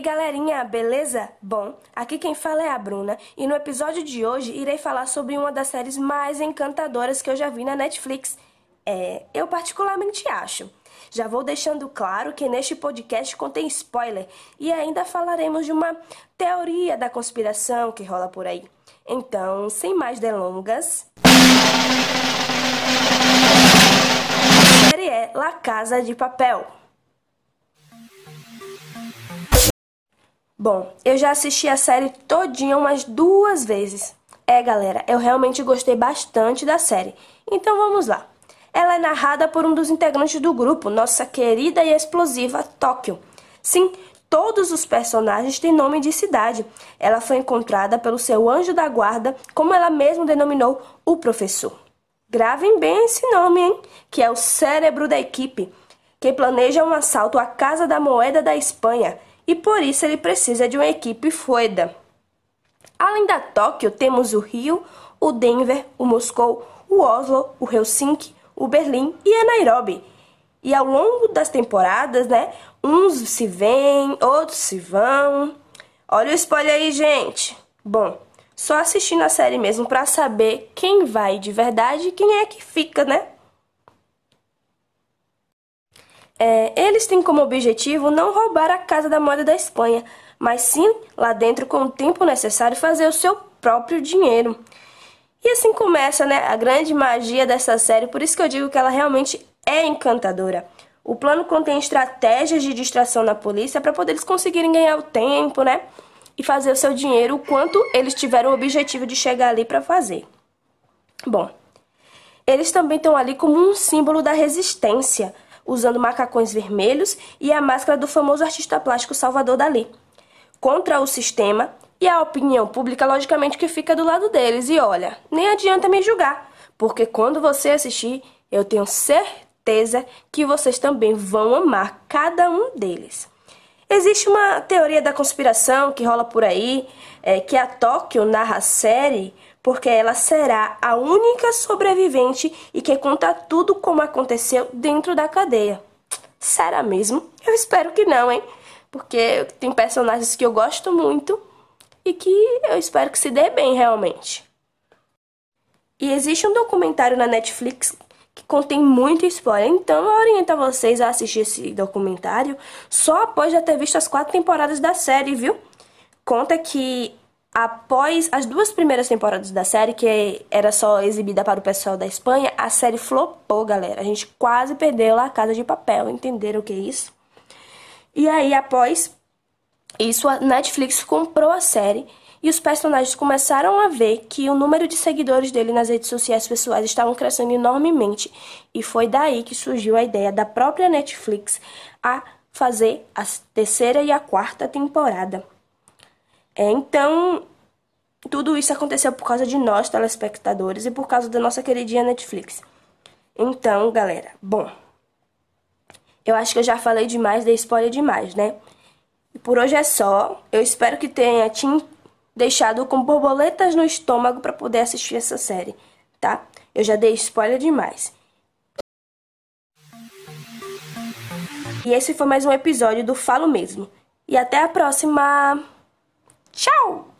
galerinha, beleza? Bom, aqui quem fala é a Bruna e no episódio de hoje irei falar sobre uma das séries mais encantadoras que eu já vi na Netflix. É, eu particularmente acho. Já vou deixando claro que neste podcast contém spoiler e ainda falaremos de uma teoria da conspiração que rola por aí. Então, sem mais delongas. A série é La Casa de Papel. Bom, eu já assisti a série todinha umas duas vezes. É, galera, eu realmente gostei bastante da série. Então vamos lá. Ela é narrada por um dos integrantes do grupo, nossa querida e explosiva Tóquio. Sim, todos os personagens têm nome de cidade. Ela foi encontrada pelo seu anjo da guarda, como ela mesma denominou o professor. Gravem bem esse nome, hein? Que é o cérebro da equipe, que planeja um assalto à Casa da Moeda da Espanha e por isso ele precisa de uma equipe fueda. Além da Tóquio, temos o Rio, o Denver, o Moscou, o Oslo, o Helsinki, o Berlim e a Nairobi. E ao longo das temporadas, né, uns se vêm, outros se vão. Olha o spoiler aí, gente. Bom, só assistindo a série mesmo para saber quem vai de verdade e quem é que fica, né? É, eles têm como objetivo não roubar a Casa da Moeda da Espanha, mas sim, lá dentro, com o tempo necessário, fazer o seu próprio dinheiro. E assim começa né, a grande magia dessa série, por isso que eu digo que ela realmente é encantadora. O plano contém estratégias de distração na polícia para poder eles conseguirem ganhar o tempo, né? E fazer o seu dinheiro o quanto eles tiveram o objetivo de chegar ali para fazer. Bom, eles também estão ali como um símbolo da resistência usando macacões vermelhos e a máscara do famoso artista plástico Salvador Dali. Contra o sistema e a opinião pública, logicamente, que fica do lado deles. E olha, nem adianta me julgar, porque quando você assistir, eu tenho certeza que vocês também vão amar cada um deles. Existe uma teoria da conspiração que rola por aí, é, que a Tóquio narra a série porque ela será a única sobrevivente e que conta tudo como aconteceu dentro da cadeia. Será mesmo? Eu espero que não, hein? Porque tem personagens que eu gosto muito e que eu espero que se dê bem realmente. E existe um documentário na Netflix que contém muito spoiler, então eu oriento a vocês a assistir esse documentário só após já ter visto as quatro temporadas da série, viu? Conta que Após as duas primeiras temporadas da série, que era só exibida para o pessoal da Espanha, a série flopou, galera. A gente quase perdeu a Casa de Papel, entenderam o que é isso? E aí, após isso, a Netflix comprou a série e os personagens começaram a ver que o número de seguidores dele nas redes sociais pessoais estavam crescendo enormemente. E foi daí que surgiu a ideia da própria Netflix a fazer a terceira e a quarta temporada. É, então, tudo isso aconteceu por causa de nós, telespectadores, e por causa da nossa queridinha Netflix. Então, galera, bom. Eu acho que eu já falei demais, dei spoiler demais, né? E por hoje é só. Eu espero que tenha te deixado com borboletas no estômago para poder assistir essa série, tá? Eu já dei spoiler demais. E esse foi mais um episódio do Falo Mesmo. E até a próxima! Tchau!